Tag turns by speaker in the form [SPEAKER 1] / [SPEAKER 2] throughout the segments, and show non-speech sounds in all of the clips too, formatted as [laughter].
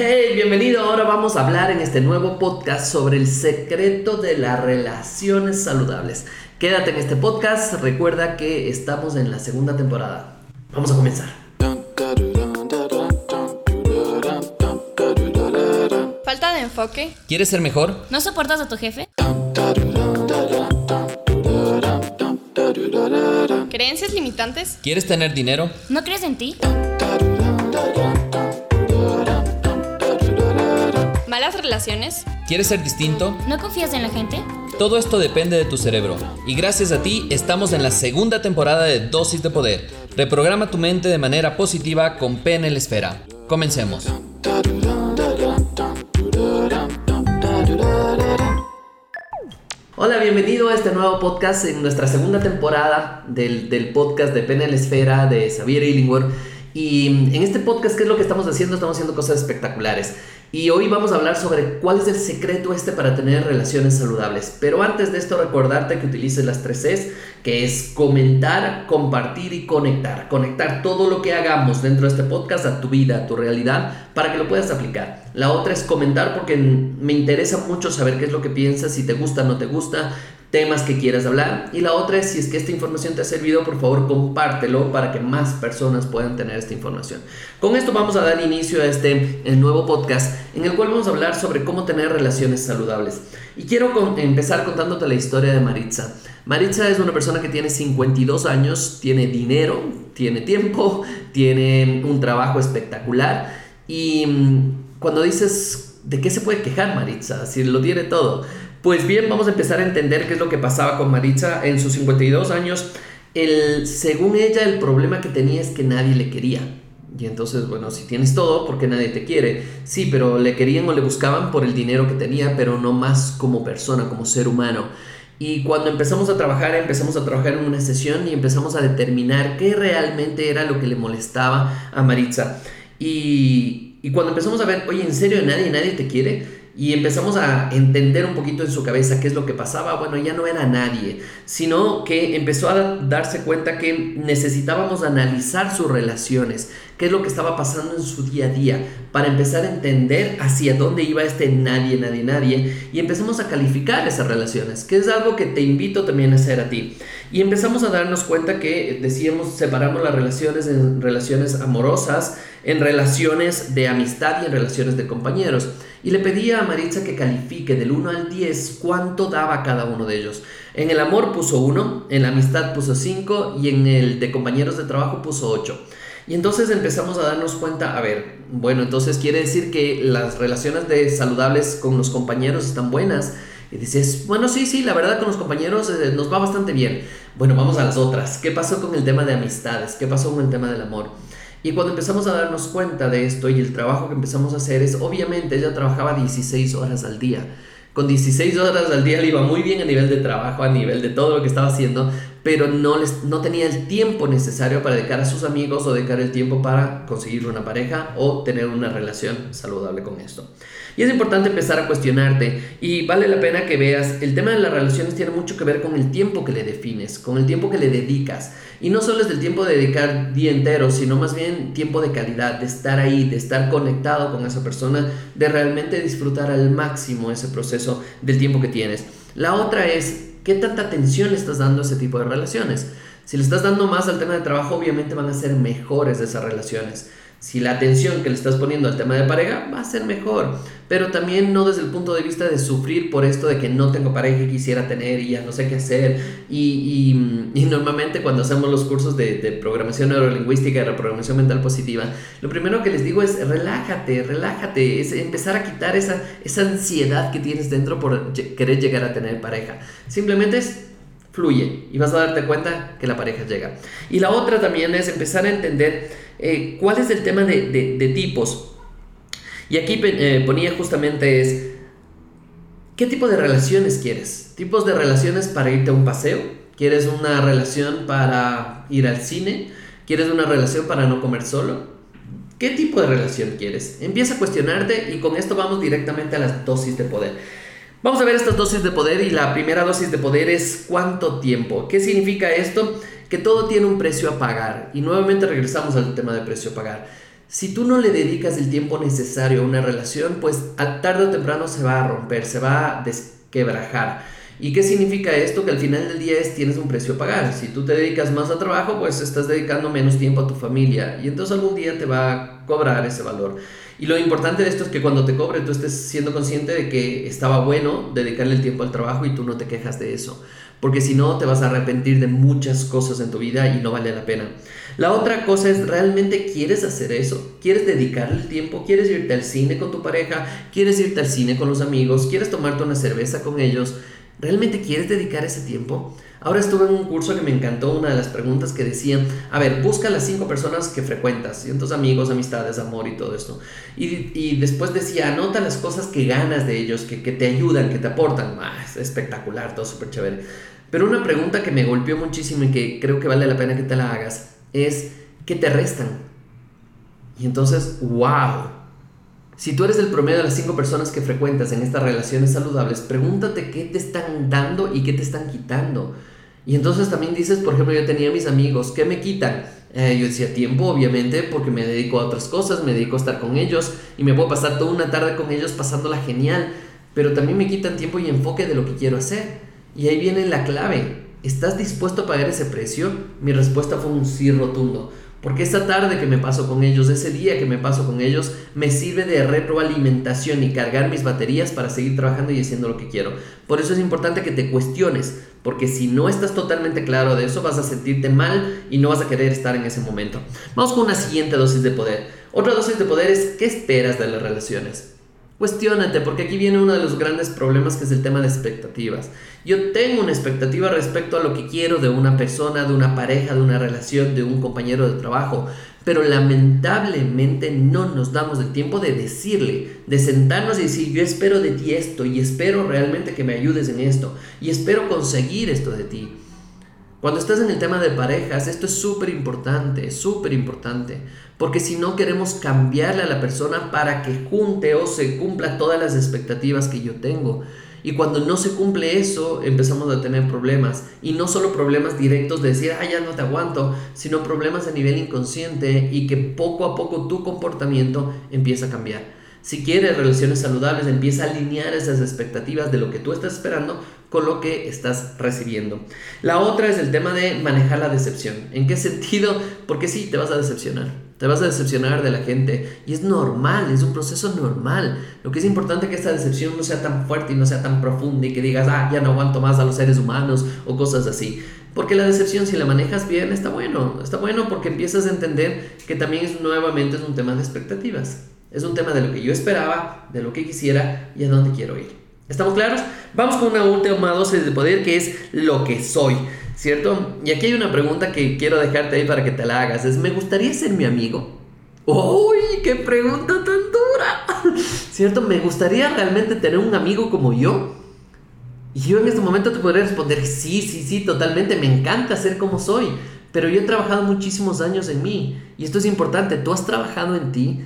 [SPEAKER 1] Hey, bienvenido. Ahora vamos a hablar en este nuevo podcast sobre el secreto de las relaciones saludables. Quédate en este podcast. Recuerda que estamos en la segunda temporada. Vamos a comenzar.
[SPEAKER 2] Falta de enfoque.
[SPEAKER 1] ¿Quieres ser mejor?
[SPEAKER 2] ¿No soportas a tu jefe? ¿Creencias limitantes?
[SPEAKER 1] ¿Quieres tener dinero?
[SPEAKER 2] ¿No crees en ti? ¿Malas relaciones?
[SPEAKER 1] ¿Quieres ser distinto?
[SPEAKER 2] ¿No confías en la gente?
[SPEAKER 1] Todo esto depende de tu cerebro. Y gracias a ti estamos en la segunda temporada de Dosis de Poder. Reprograma tu mente de manera positiva con PNL Esfera. Comencemos. Hola, bienvenido a este nuevo podcast en nuestra segunda temporada del, del podcast de PNL Esfera de Xavier Illingworth. Y en este podcast, ¿qué es lo que estamos haciendo? Estamos haciendo cosas espectaculares. Y hoy vamos a hablar sobre cuál es el secreto este para tener relaciones saludables. Pero antes de esto, recordarte que utilices las tres Cs, que es comentar, compartir y conectar. Conectar todo lo que hagamos dentro de este podcast a tu vida, a tu realidad, para que lo puedas aplicar. La otra es comentar porque me interesa mucho saber qué es lo que piensas, si te gusta o no te gusta, temas que quieras hablar. Y la otra es, si es que esta información te ha servido, por favor compártelo para que más personas puedan tener esta información. Con esto vamos a dar inicio a este el nuevo podcast en el cual vamos a hablar sobre cómo tener relaciones saludables. Y quiero empezar contándote la historia de Maritza. Maritza es una persona que tiene 52 años, tiene dinero, tiene tiempo, [laughs] tiene un trabajo espectacular y mm, cuando dices, ¿de qué se puede quejar Maritza? Si lo tiene todo. Pues bien, vamos a empezar a entender qué es lo que pasaba con Maritza en sus 52 años. El, según ella, el problema que tenía es que nadie le quería. Y entonces, bueno, si tienes todo, porque nadie te quiere? Sí, pero le querían o le buscaban por el dinero que tenía, pero no más como persona, como ser humano. Y cuando empezamos a trabajar, empezamos a trabajar en una sesión y empezamos a determinar qué realmente era lo que le molestaba a Maritza. Y, y cuando empezamos a ver, oye, ¿en serio nadie, nadie te quiere? Y empezamos a entender un poquito en su cabeza qué es lo que pasaba, bueno, ya no era nadie, sino que empezó a darse cuenta que necesitábamos analizar sus relaciones, qué es lo que estaba pasando en su día a día, para empezar a entender hacia dónde iba este nadie, nadie, nadie, y empezamos a calificar esas relaciones, que es algo que te invito también a hacer a ti. Y empezamos a darnos cuenta que decíamos, separamos las relaciones en relaciones amorosas, en relaciones de amistad y en relaciones de compañeros. Y le pedía a Maritza que califique del 1 al 10 cuánto daba cada uno de ellos. En el amor puso 1, en la amistad puso 5 y en el de compañeros de trabajo puso 8. Y entonces empezamos a darnos cuenta, a ver, bueno, entonces quiere decir que las relaciones de saludables con los compañeros están buenas. Y dices, bueno, sí, sí, la verdad con los compañeros eh, nos va bastante bien. Bueno, vamos a las otras. ¿Qué pasó con el tema de amistades? ¿Qué pasó con el tema del amor? Y cuando empezamos a darnos cuenta de esto y el trabajo que empezamos a hacer es, obviamente ella trabajaba 16 horas al día. Con 16 horas al día le iba muy bien a nivel de trabajo, a nivel de todo lo que estaba haciendo, pero no, les, no tenía el tiempo necesario para dedicar a sus amigos o dedicar el tiempo para conseguir una pareja o tener una relación saludable con esto. Y es importante empezar a cuestionarte y vale la pena que veas, el tema de las relaciones tiene mucho que ver con el tiempo que le defines, con el tiempo que le dedicas. Y no solo es del tiempo de dedicar día entero, sino más bien tiempo de calidad, de estar ahí, de estar conectado con esa persona, de realmente disfrutar al máximo ese proceso del tiempo que tienes. La otra es, ¿qué tanta atención estás dando a ese tipo de relaciones? Si le estás dando más al tema de trabajo, obviamente van a ser mejores esas relaciones. Si la atención que le estás poniendo al tema de pareja va a ser mejor, pero también no desde el punto de vista de sufrir por esto de que no tengo pareja y quisiera tener y ya no sé qué hacer. Y, y, normalmente cuando hacemos los cursos de, de, programación neurolingüística y reprogramación mental positiva, lo primero que les digo es relájate, relájate, es empezar a quitar esa, esa ansiedad que tienes dentro por querer llegar a tener pareja. Simplemente es fluye y vas a darte cuenta que la pareja llega. Y la otra también es empezar a entender eh, cuál es el tema de, de, tipos. Y aquí eh, ponía justamente es, ¿qué tipo de relaciones quieres? ¿Tipos de relaciones para irte a un paseo? ¿Quieres una relación para ir al cine? ¿Quieres una relación para no comer solo? ¿Qué tipo de relación quieres? Empieza a cuestionarte y con esto vamos directamente a las dosis de poder. Vamos a ver estas dosis de poder y la primera dosis de poder es cuánto tiempo. ¿Qué significa esto? Que todo tiene un precio a pagar. Y nuevamente regresamos al tema de precio a pagar. Si tú no le dedicas el tiempo necesario a una relación, pues a tarde o temprano se va a romper, se va a desquebrajar. ¿Y qué significa esto? Que al final del día es, tienes un precio a pagar. Si tú te dedicas más a trabajo, pues estás dedicando menos tiempo a tu familia y entonces algún día te va a cobrar ese valor. Y lo importante de esto es que cuando te cobre tú estés siendo consciente de que estaba bueno dedicarle el tiempo al trabajo y tú no te quejas de eso. Porque si no, te vas a arrepentir de muchas cosas en tu vida y no vale la pena. La otra cosa es, ¿realmente quieres hacer eso? ¿Quieres dedicarle el tiempo? ¿Quieres irte al cine con tu pareja? ¿Quieres irte al cine con los amigos? ¿Quieres tomarte una cerveza con ellos? ¿Realmente quieres dedicar ese tiempo? Ahora estuve en un curso que me encantó, una de las preguntas que decían, a ver, busca las cinco personas que frecuentas, cientos amigos, amistades, amor y todo esto. Y, después decía, anota las cosas que ganas de ellos, que, te ayudan, que te aportan. Ah, es espectacular, todo súper chévere. Pero una pregunta que me golpeó muchísimo y que creo que vale la pena que te la hagas es, ¿qué te restan? Y entonces, wow, si tú eres el promedio de las cinco personas que frecuentas en estas relaciones saludables, pregúntate qué te están dando y qué te están quitando. Y entonces también dices, por ejemplo, yo tenía mis amigos, ¿qué me quitan? Eh, yo decía tiempo, obviamente, porque me dedico a otras cosas, me dedico a estar con ellos y me puedo pasar toda una tarde con ellos pasándola genial, pero también me quitan tiempo y enfoque de lo que quiero hacer. Y ahí viene la clave. ¿Estás dispuesto a pagar ese precio? Mi respuesta fue un sí rotundo. Porque esa tarde que me paso con ellos, ese día que me paso con ellos, me sirve de retroalimentación y cargar mis baterías para seguir trabajando y haciendo lo que quiero. Por eso es importante que te cuestiones, porque si no estás totalmente claro de eso, vas a sentirte mal y no vas a querer estar en ese momento. Vamos con una siguiente dosis de poder. Otra dosis de poder es ¿qué esperas de las relaciones? Cuestiónate, porque aquí viene uno de los grandes problemas que es el tema de expectativas. Yo tengo una expectativa respecto a lo que quiero de una persona, de una pareja, de una relación, de un compañero de trabajo, pero lamentablemente no nos damos el tiempo de decirle, de sentarnos y decir, yo espero de ti esto y espero realmente que me ayudes en esto y espero conseguir esto de ti. Cuando estás en el tema de parejas, esto es súper importante, súper importante, porque si no queremos cambiarle a la persona para que junte o se cumpla todas las expectativas que yo tengo. Y cuando no se cumple eso, empezamos a tener problemas. Y no solo problemas directos de decir, ah, ya no te aguanto, sino problemas a nivel inconsciente y que poco a poco tu comportamiento empieza a cambiar. Si quieres relaciones saludables, empieza a alinear esas expectativas de lo que tú estás esperando con lo que estás recibiendo. La otra es el tema de manejar la decepción. ¿En qué sentido? Porque sí, te vas a decepcionar. Te vas a decepcionar de la gente y es normal, es un proceso normal. Lo que es importante es que esta decepción no sea tan fuerte y no sea tan profunda y que digas, ah, ya no aguanto más a los seres humanos o cosas así. Porque la decepción, si la manejas bien, está bueno. Está bueno porque empiezas a entender que también es nuevamente es un tema de expectativas. Es un tema de lo que yo esperaba, de lo que quisiera y a dónde quiero ir. ¿Estamos claros? Vamos con una última dosis de poder que es lo que soy, ¿cierto? Y aquí hay una pregunta que quiero dejarte ahí para que te la hagas. Es, ¿me gustaría ser mi amigo? ¡Uy! ¡Qué pregunta tan dura! [laughs] ¿Cierto? ¿Me gustaría realmente tener un amigo como yo? Y yo en este momento te podría responder, sí, sí, sí, totalmente, me encanta ser como soy, pero yo he trabajado muchísimos años en mí. Y esto es importante, tú has trabajado en ti,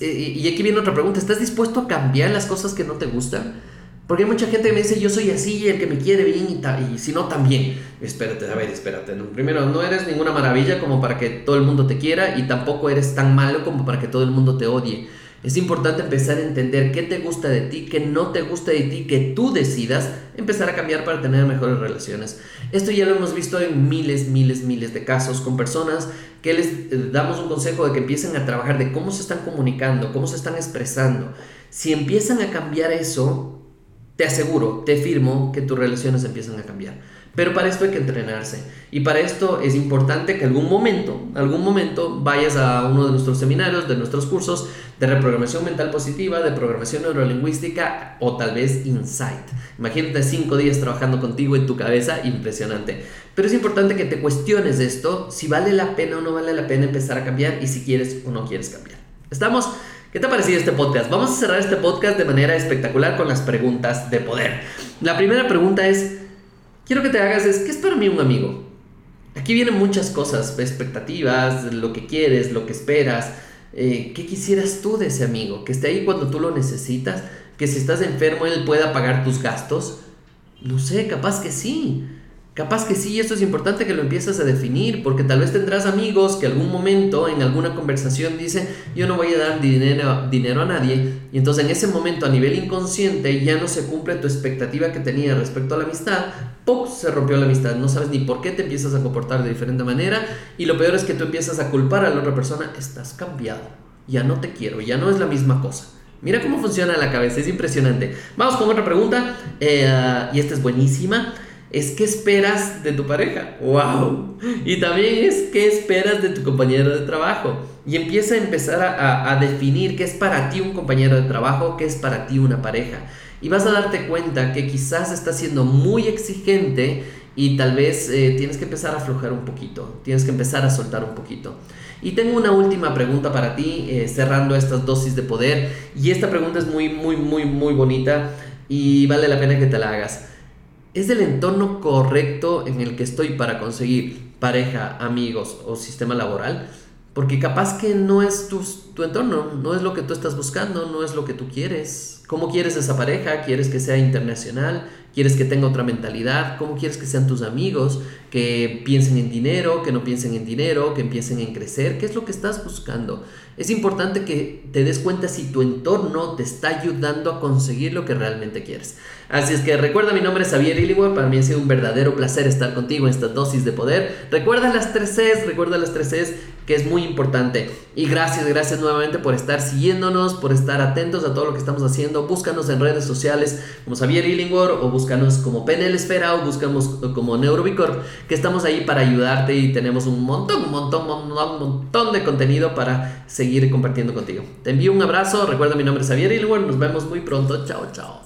[SPEAKER 1] eh, y aquí viene otra pregunta, ¿estás dispuesto a cambiar las cosas que no te gustan? Porque mucha gente que me dice, yo soy así, el que me quiere bien y, y si no, también. Espérate, a ver, espérate. Primero, no eres ninguna maravilla como para que todo el mundo te quiera y tampoco eres tan malo como para que todo el mundo te odie. Es importante empezar a entender qué te gusta de ti, qué no te gusta de ti, que tú decidas empezar a cambiar para tener mejores relaciones. Esto ya lo hemos visto en miles, miles, miles de casos con personas que les eh, damos un consejo de que empiecen a trabajar de cómo se están comunicando, cómo se están expresando. Si empiezan a cambiar eso, te aseguro, te firmo que tus relaciones empiezan a cambiar. Pero para esto hay que entrenarse. Y para esto es importante que algún momento, algún momento vayas a uno de nuestros seminarios, de nuestros cursos de reprogramación mental positiva, de programación neurolingüística o tal vez insight. Imagínate cinco días trabajando contigo en tu cabeza, impresionante. Pero es importante que te cuestiones esto, si vale la pena o no vale la pena empezar a cambiar y si quieres o no quieres cambiar. ¿Estamos? ¿Qué te ha parecido este podcast? Vamos a cerrar este podcast de manera espectacular con las preguntas de poder. La primera pregunta es, quiero que te hagas es, ¿qué es para mí un amigo? Aquí vienen muchas cosas, expectativas, lo que quieres, lo que esperas. Eh, ¿Qué quisieras tú de ese amigo? Que esté ahí cuando tú lo necesitas, que si estás enfermo él pueda pagar tus gastos. No sé, capaz que sí. Capaz que sí, esto es importante que lo empieces a definir, porque tal vez tendrás amigos que algún momento en alguna conversación dicen, yo no voy a dar dinero, dinero a nadie, y entonces en ese momento a nivel inconsciente ya no se cumple tu expectativa que tenía respecto a la amistad, ¡pum! se rompió la amistad, no sabes ni por qué te empiezas a comportar de diferente manera, y lo peor es que tú empiezas a culpar a la otra persona, estás cambiado, ya no te quiero, ya no es la misma cosa. Mira cómo funciona la cabeza, es impresionante. Vamos con otra pregunta, eh, y esta es buenísima es qué esperas de tu pareja. ¡Wow! Y también es qué esperas de tu compañero de trabajo. Y empieza a empezar a, definir qué es para ti un compañero de trabajo, qué es para ti una pareja. Y vas a darte cuenta que quizás estás siendo muy exigente y tal vez eh, tienes que empezar a aflojar un poquito, tienes que empezar a soltar un poquito. Y tengo una última pregunta para ti, eh, cerrando estas dosis de poder. Y esta pregunta es muy, muy, muy, muy bonita y vale la pena que te la hagas. ¿Es el entorno correcto en el que estoy para conseguir pareja, amigos o sistema laboral? Porque capaz que no es tu, tu, entorno, no es lo que tú estás buscando, no es lo que tú quieres. ¿Cómo quieres esa pareja? ¿Quieres que sea internacional? ¿Quieres que tenga otra mentalidad? ¿Cómo quieres que sean tus amigos? Que piensen en dinero, que no piensen en dinero, que empiecen en crecer. ¿Qué es lo que estás buscando? Es importante que te des cuenta si tu entorno te está ayudando a conseguir lo que realmente quieres. Así es que recuerda, mi nombre es Xavier Illingworth, para mí ha sido un verdadero placer estar contigo en esta dosis de poder. Recuerda las tres Cs, recuerda las tres Cs, que es muy importante. Y gracias, gracias nuevamente por estar siguiéndonos, por estar atentos a todo lo que estamos haciendo. Búscanos en redes sociales como Xavier Illingworth o búscanos como PNL Esfera o buscamos como Neurovicor, que estamos ahí para ayudarte y tenemos un montón, un montón, un montón de contenido para seguir compartiendo contigo. Te envío un abrazo, recuerda mi nombre es Xavier Illingworth, nos vemos muy pronto. Chao, chao.